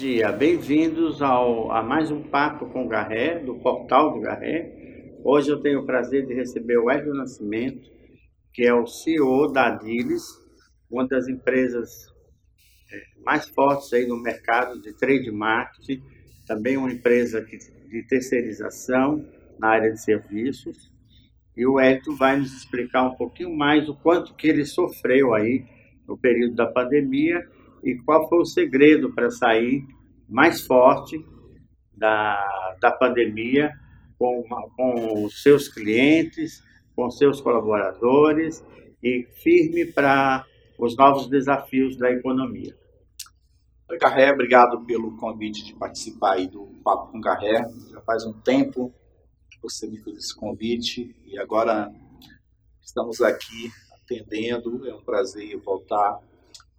dia, bem-vindos ao, a mais um Papo com Garré, do Portal do Garré. Hoje eu tenho o prazer de receber o Hélio Nascimento, que é o CEO da Adilis, uma das empresas é, mais fortes aí no mercado de trade marketing, também uma empresa de terceirização na área de serviços. E o Hélio vai nos explicar um pouquinho mais o quanto que ele sofreu aí no período da pandemia e qual foi o segredo para sair mais forte da, da pandemia com, com os seus clientes, com seus colaboradores e firme para os novos desafios da economia. Oi, Garré, obrigado pelo convite de participar aí do Papo com Garré. Já faz um tempo que você me fez esse convite e agora estamos aqui atendendo. É um prazer voltar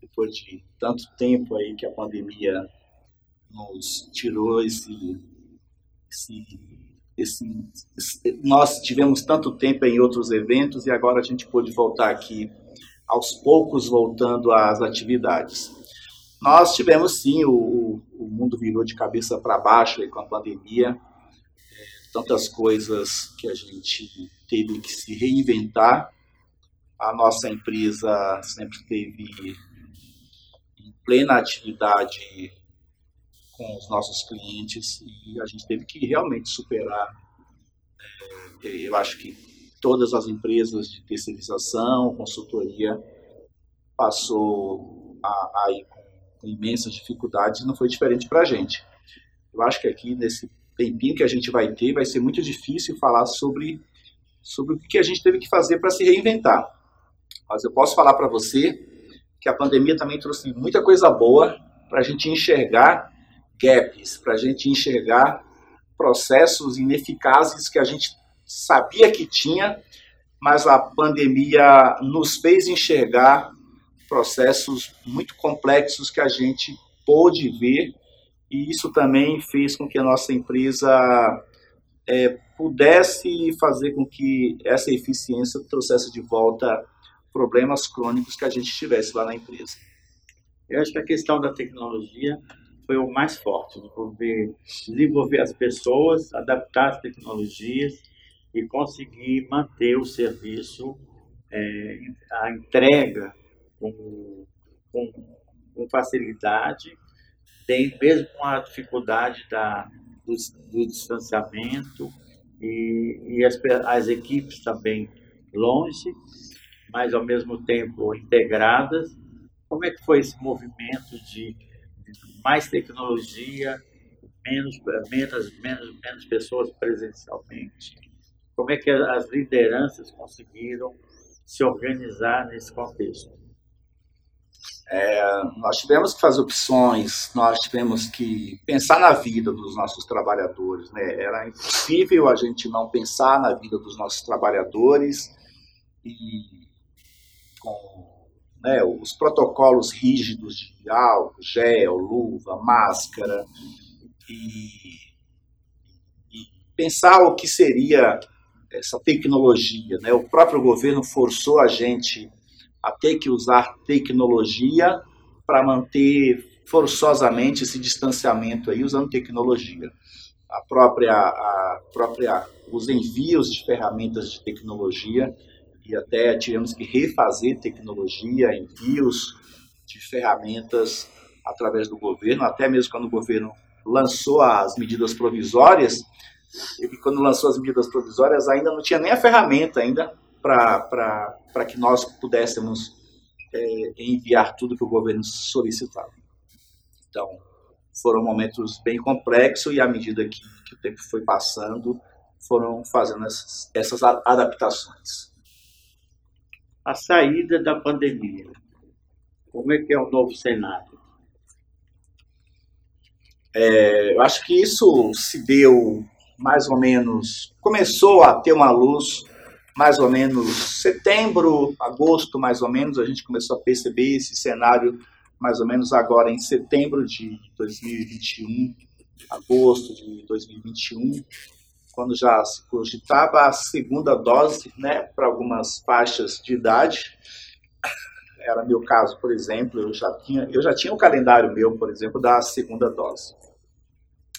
depois de tanto tempo aí que a pandemia nos tirou esse, esse, esse, esse, nós tivemos tanto tempo em outros eventos e agora a gente pôde voltar aqui aos poucos voltando às atividades. Nós tivemos sim, o, o mundo virou de cabeça para baixo aí com a pandemia, é, tantas coisas que a gente teve que se reinventar. A nossa empresa sempre teve plena atividade com os nossos clientes e a gente teve que realmente superar. É, eu acho que todas as empresas de terceirização, consultoria, passou aí com, com imensas dificuldades e não foi diferente para a gente. Eu acho que aqui, nesse tempinho que a gente vai ter, vai ser muito difícil falar sobre, sobre o que a gente teve que fazer para se reinventar. Mas eu posso falar para você que a pandemia também trouxe muita coisa boa para a gente enxergar gaps, para a gente enxergar processos ineficazes que a gente sabia que tinha, mas a pandemia nos fez enxergar processos muito complexos que a gente pôde ver e isso também fez com que a nossa empresa é, pudesse fazer com que essa eficiência trouxesse de volta problemas crônicos que a gente tivesse lá na empresa. Eu acho que a questão da tecnologia foi o mais forte, desenvolver, desenvolver as pessoas, adaptar as tecnologias e conseguir manter o serviço, é, a entrega com, com, com facilidade, tem, mesmo com a dificuldade da, do, do distanciamento e, e as, as equipes também longe, mas ao mesmo tempo integradas. Como é que foi esse movimento de, mais tecnologia, menos, menos, menos, menos pessoas presencialmente? Como é que as lideranças conseguiram se organizar nesse contexto? É, nós tivemos que fazer opções, nós tivemos que pensar na vida dos nossos trabalhadores. Né? Era impossível a gente não pensar na vida dos nossos trabalhadores e com né, os protocolos rígidos de álcool, gel, luva, máscara, e, e pensar o que seria essa tecnologia. Né? O próprio governo forçou a gente a ter que usar tecnologia para manter forçosamente esse distanciamento aí usando tecnologia. A própria, a própria, os envios de ferramentas de tecnologia e até tivemos que refazer tecnologia, envios de ferramentas através do governo, até mesmo quando o governo lançou as medidas provisórias, e quando lançou as medidas provisórias ainda não tinha nem a ferramenta ainda para que nós pudéssemos é, enviar tudo que o governo solicitava. Então, foram momentos bem complexos e à medida que, que o tempo foi passando, foram fazendo essas, essas adaptações a saída da pandemia. Como é que é o novo cenário? É, eu acho que isso se deu mais ou menos, começou a ter uma luz mais ou menos setembro, agosto, mais ou menos, a gente começou a perceber esse cenário mais ou menos agora em setembro de 2021, agosto de 2021 quando já se cogitava a segunda dose, né, para algumas faixas de idade. era meu caso, por exemplo, eu já tinha, eu já tinha um calendário meu, por exemplo, da segunda dose.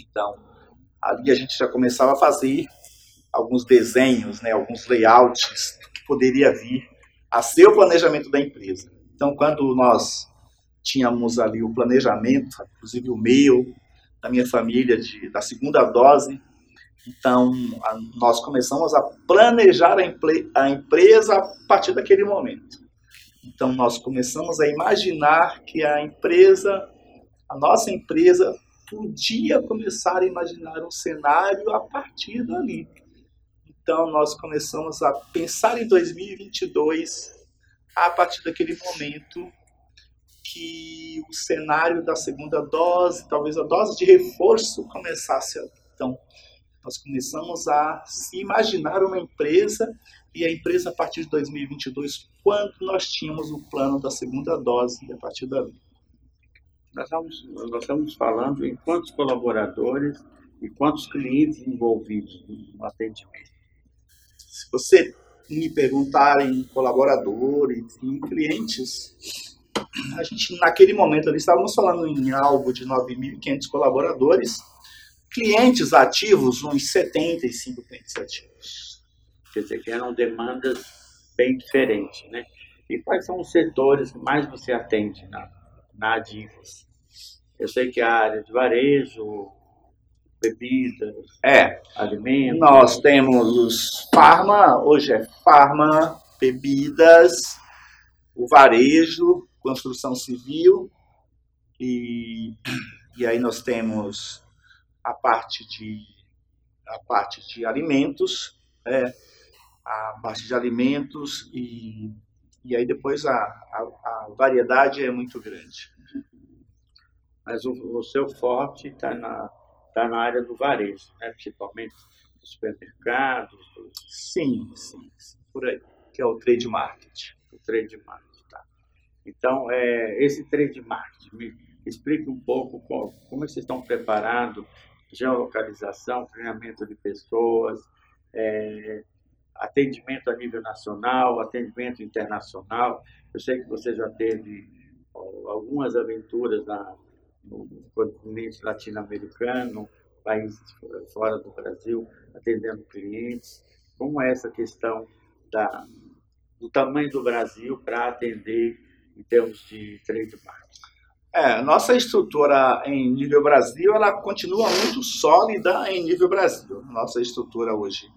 Então, ali a gente já começava a fazer alguns desenhos, né, alguns layouts que poderia vir a ser o planejamento da empresa. Então, quando nós tínhamos ali o planejamento, inclusive o meu, da minha família, de, da segunda dose, então a, nós começamos a planejar a, empre, a empresa a partir daquele momento. Então, nós começamos a imaginar que a empresa, a nossa empresa, podia começar a imaginar um cenário a partir dali. Então, nós começamos a pensar em 2022 a partir daquele momento que o cenário da segunda dose, talvez a dose de reforço, começasse a. Então, nós começamos a imaginar uma empresa e a empresa a partir de 2022, quando nós tínhamos o plano da segunda dose e a partir dali. Nós estamos, nós estamos falando em quantos colaboradores e quantos clientes envolvidos no atendimento. Se você me perguntar em colaboradores e clientes, a gente naquele momento ali estávamos falando em algo de 9.500 colaboradores, clientes ativos, uns 75 clientes ativos. Quer dizer, que eram demandas bem diferentes, né? E quais são os setores que mais você atende na, na Adivas? Eu sei que a área de varejo, bebidas, é, alimentos. Nós temos os farma, hoje é farma, bebidas, o varejo, construção civil e, e aí nós temos a parte de a parte de alimentos, é, a parte de alimentos e, e aí depois a, a, a variedade é muito grande. Mas o, o seu forte está na está na área do varejo, né? principalmente dos supermercados. Sim, sim, sim, por aí, que é o trade market. O trade market, tá. Então, é, esse trade market, me explique um pouco como, como vocês estão preparados, geolocalização, treinamento de pessoas, é, atendimento a nível nacional, atendimento internacional. Eu sei que você já teve algumas aventuras na, no continente latino-americano, países fora do Brasil, atendendo clientes. Como é essa questão da, do tamanho do Brasil para atender em termos de marketing? É, nossa estrutura em nível Brasil, ela continua muito sólida em nível Brasil. Nossa estrutura hoje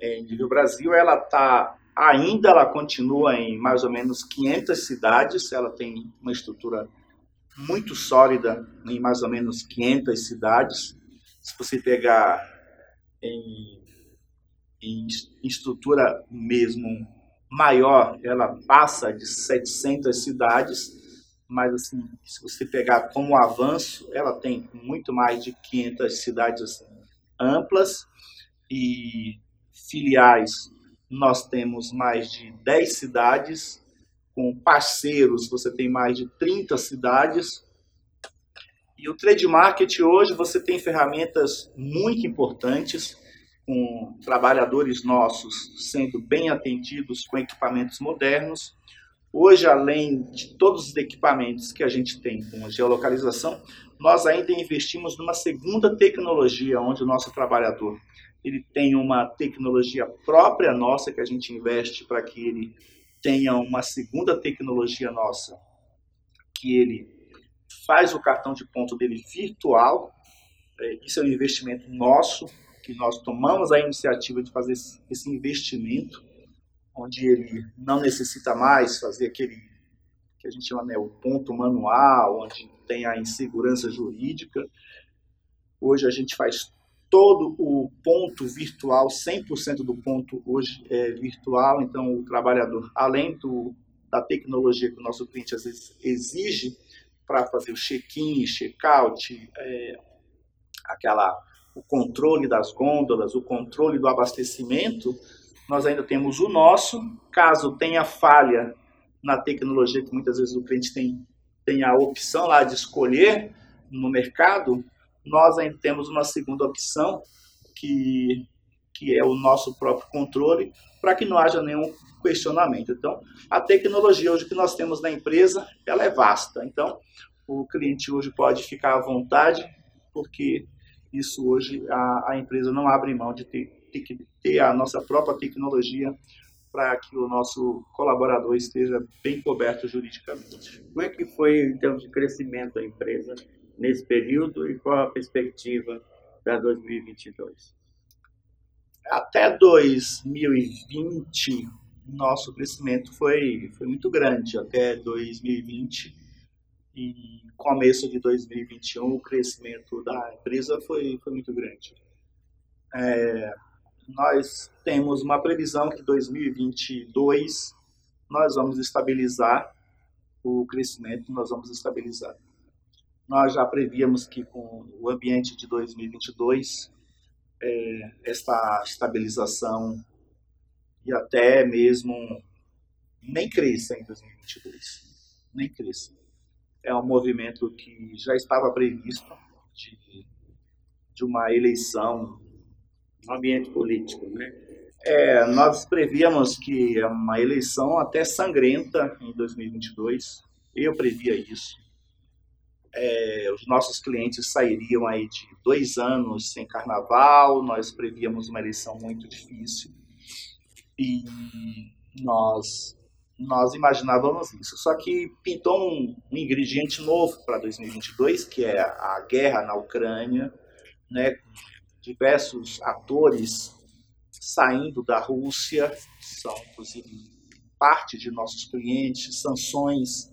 em nível Brasil, ela está ainda, ela continua em mais ou menos 500 cidades, ela tem uma estrutura muito sólida em mais ou menos 500 cidades. Se você pegar em, em estrutura mesmo maior, ela passa de 700 cidades, mas assim, se você pegar como avanço, ela tem muito mais de 500 cidades assim, amplas e filiais. Nós temos mais de 10 cidades com parceiros, você tem mais de 30 cidades. E o trade market hoje você tem ferramentas muito importantes, com trabalhadores nossos sendo bem atendidos com equipamentos modernos. Hoje, além de todos os equipamentos que a gente tem com geolocalização, nós ainda investimos numa segunda tecnologia, onde o nosso trabalhador ele tem uma tecnologia própria nossa que a gente investe para que ele tenha uma segunda tecnologia nossa, que ele faz o cartão de ponto dele virtual. É, isso é um investimento nosso, que nós tomamos a iniciativa de fazer esse investimento, onde ele não necessita mais fazer aquele que a gente chama né, o ponto manual, onde tem a insegurança jurídica. Hoje a gente faz todo o ponto virtual, 100% do ponto hoje é virtual, então o trabalhador, além do, da tecnologia que o nosso cliente às vezes exige para fazer o check-in, check-out, é, aquela, o controle das gôndolas, o controle do abastecimento, nós ainda temos o nosso, caso tenha falha na tecnologia que muitas vezes o cliente tem, tem a opção lá de escolher no mercado, nós ainda temos uma segunda opção que, que é o nosso próprio controle, para que não haja nenhum questionamento. Então, a tecnologia hoje que nós temos na empresa, ela é vasta. Então, o cliente hoje pode ficar à vontade, porque isso hoje a, a empresa não abre mão de ter, ter, ter a nossa própria tecnologia para que o nosso colaborador esteja bem coberto juridicamente. Como é que foi, em termos de crescimento da empresa nesse período e qual a perspectiva para 2022? Até 2020, nosso crescimento foi, foi muito grande. Até 2020 e começo de 2021, o crescimento da empresa foi, foi muito grande. É, nós temos uma previsão que 2022 nós vamos estabilizar o crescimento, nós vamos estabilizar. Nós já prevíamos que com o ambiente de 2022, é, esta estabilização e até mesmo nem cresça em 2022, nem cresça. É um movimento que já estava previsto de, de uma eleição no ambiente político, né? É, nós prevíamos que uma eleição até sangrenta em 2022. Eu previa isso. É, os nossos clientes sairiam aí de dois anos sem carnaval. Nós prevíamos uma eleição muito difícil e nós nós imaginávamos isso. Só que pintou um, um ingrediente novo para 2022, que é a guerra na Ucrânia, né? Diversos atores saindo da Rússia, são inclusive parte de nossos clientes, sanções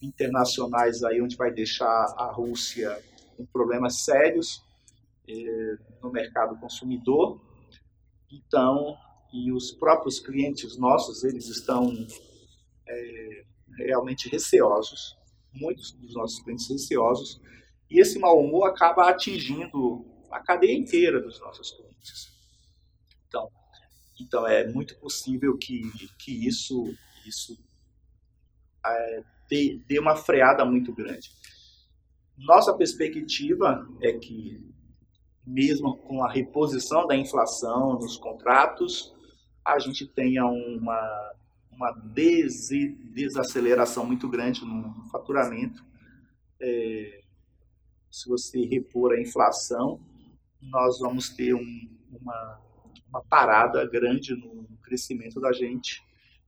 internacionais aí onde vai deixar a Rússia com problemas sérios eh, no mercado consumidor. Então, e os próprios clientes nossos, eles estão é, realmente receosos, muitos dos nossos clientes receosos, e esse mau humor acaba atingindo a cadeia inteira dos nossos clientes. Então, então é muito possível que, que isso, isso é, dê, dê uma freada muito grande. Nossa perspectiva é que, mesmo com a reposição da inflação nos contratos, a gente tenha uma, uma des, desaceleração muito grande no faturamento. É, se você repor a inflação, nós vamos ter um, uma, uma parada grande no crescimento da gente.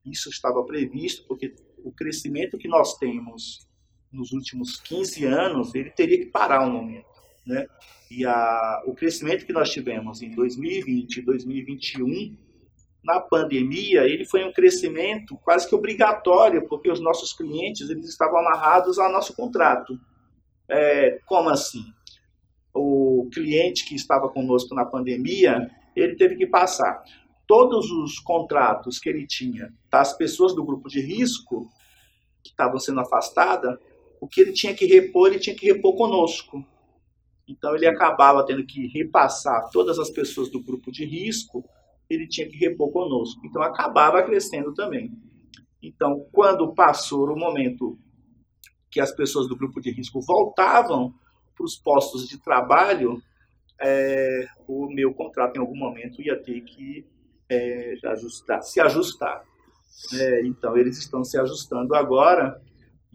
Isso estava previsto, porque o crescimento que nós temos nos últimos 15 anos, ele teria que parar um momento. Né? E a, o crescimento que nós tivemos em 2020 e 2021, na pandemia, ele foi um crescimento quase que obrigatório, porque os nossos clientes eles estavam amarrados ao nosso contrato. É, como assim? o cliente que estava conosco na pandemia, ele teve que passar todos os contratos que ele tinha das pessoas do grupo de risco que estavam sendo afastadas, o que ele tinha que repor, ele tinha que repor conosco. Então ele acabava tendo que repassar todas as pessoas do grupo de risco, ele tinha que repor conosco. Então acabava crescendo também. Então, quando passou o momento que as pessoas do grupo de risco voltavam para os postos de trabalho, é, o meu contrato em algum momento ia ter que é, ajustar, se ajustar. É, então, eles estão se ajustando agora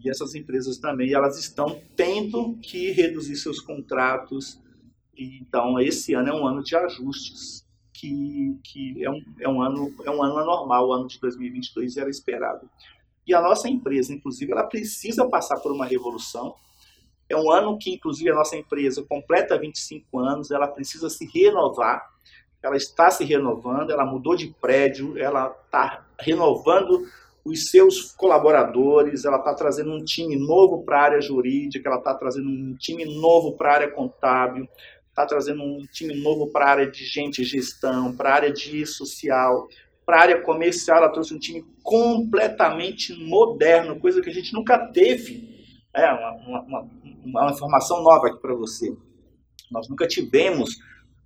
e essas empresas também elas estão tendo que reduzir seus contratos. Então, esse ano é um ano de ajustes, que, que é, um, é, um ano, é um ano anormal, o ano de 2022 era esperado. E a nossa empresa, inclusive, ela precisa passar por uma revolução, é um ano que, inclusive, a nossa empresa completa 25 anos, ela precisa se renovar, ela está se renovando, ela mudou de prédio, ela está renovando os seus colaboradores, ela está trazendo um time novo para a área jurídica, ela está trazendo um time novo para a área contábil, está trazendo um time novo para a área de gente gestão, para a área de social, para a área comercial, ela trouxe um time completamente moderno, coisa que a gente nunca teve. É, uma, uma, uma informação nova aqui para você. Nós nunca tivemos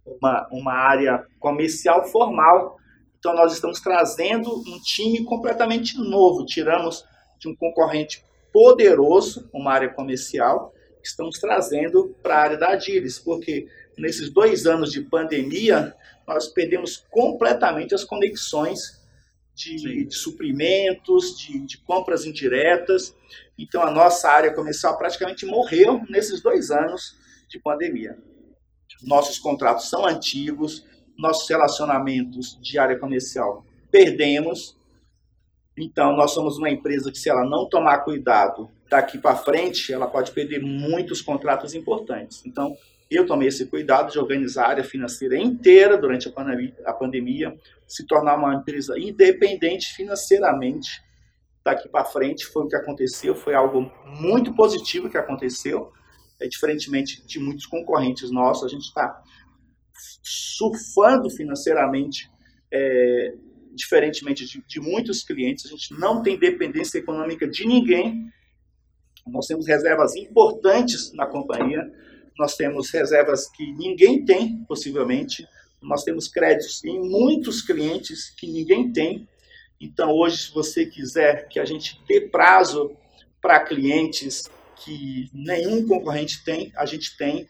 uma, uma área comercial formal, então nós estamos trazendo um time completamente novo. Tiramos de um concorrente poderoso, uma área comercial, estamos trazendo para a área da Adilis, porque nesses dois anos de pandemia, nós perdemos completamente as conexões de, de suprimentos, de, de, compras indiretas. Então, a nossa área comercial praticamente morreu nesses dois anos de pandemia. Nossos contratos são antigos, nossos relacionamentos de área comercial perdemos. Então, nós somos uma empresa que, se ela não tomar cuidado daqui para frente, ela pode perder muitos contratos importantes. Então, eu tomei esse cuidado de organizar a área financeira inteira durante a pandemia, se tornar uma empresa independente financeiramente daqui para frente. Foi o que aconteceu, foi algo muito positivo que aconteceu. É, diferentemente de muitos concorrentes nossos, a gente está surfando financeiramente, é, diferentemente de, de muitos clientes, a gente não tem dependência econômica de ninguém. Nós temos reservas importantes na companhia nós temos reservas que ninguém tem, possivelmente, nós temos créditos em muitos clientes que ninguém tem. Então, hoje, se você quiser que a gente dê prazo para clientes que nenhum concorrente tem, a gente tem.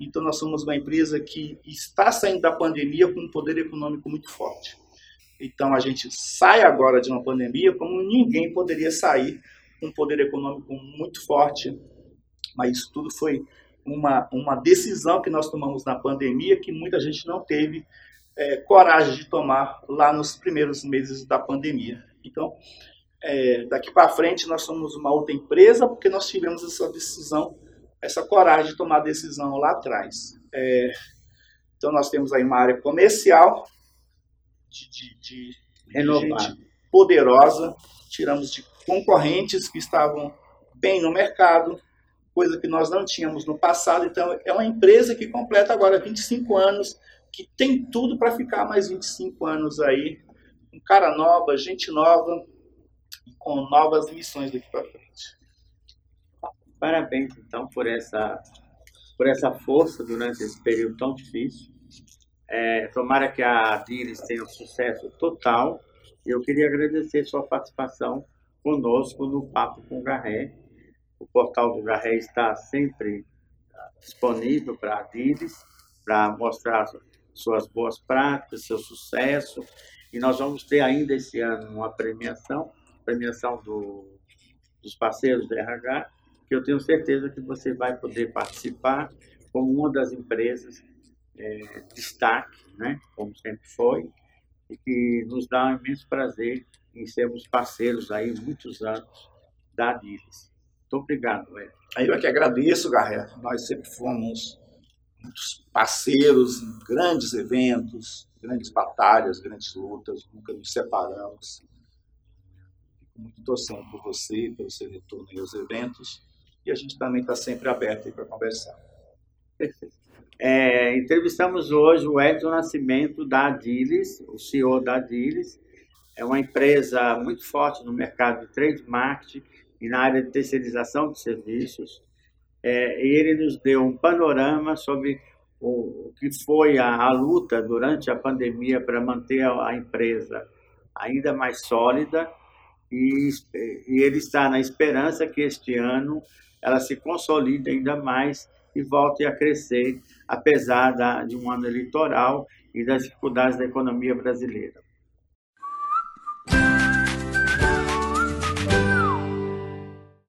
Então, nós somos uma empresa que está saindo da pandemia com um poder econômico muito forte. Então, a gente sai agora de uma pandemia como ninguém poderia sair com um poder econômico muito forte, mas isso tudo foi uma, uma decisão que nós tomamos na pandemia que muita gente não teve é, coragem de tomar lá nos primeiros meses da pandemia. Então, é, daqui para frente, nós somos uma outra empresa porque nós tivemos essa decisão, essa coragem de tomar a decisão lá atrás. É, então, nós temos aí uma área comercial de, de, de, poderosa, tiramos de concorrentes que estavam bem no mercado, coisa que nós não tínhamos no passado. Então, é uma empresa que completa agora 25 anos, que tem tudo para ficar mais 25 anos aí, com cara nova, gente nova, com novas missões daqui para frente. Parabéns, então, por essa, por essa força durante esse período tão difícil. É, tomara que a Dires tenha um sucesso total. Eu queria agradecer sua participação conosco no Papo com Garré o portal do Garré está sempre ah, disponível para a Dires, para mostrar suas boas práticas, seu sucesso. E nós vamos ter ainda esse ano uma premiação, premiação do, dos parceiros do RH, que eu tenho certeza que você vai poder participar como uma das empresas é, destaque, né, como sempre foi, e que nos dá um imenso prazer em sermos parceiros aí muitos anos da Adidas. Muito obrigado, Ed. Eu é que agradeço, Garré. Nós sempre fomos muitos parceiros em grandes eventos, grandes batalhas, grandes lutas, nunca nos separamos. Fico muito torcendo por você, pelo seu retorno aos eventos, e a gente também está sempre aberto para conversar. Perfeito. É, entrevistamos hoje o Edson Nascimento da Adilis, o CEO da Adilis. É uma empresa muito forte no mercado de trade marketing, e na área de terceirização de serviços. É, e ele nos deu um panorama sobre o, que foi a, a luta durante a pandemia para manter a, a, empresa ainda mais sólida e, e ele está na esperança que este ano ela se consolide ainda mais e volte a crescer, apesar da, de um ano eleitoral e das dificuldades da economia brasileira.